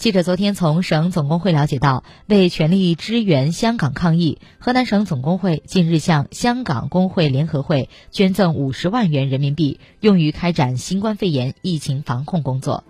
记者昨天从省总工会了解到为全力支援香港抗疫河南省总工会近日向香港工会联合会捐赠五十万元人民币用于开展新冠肺炎疫情防控工作。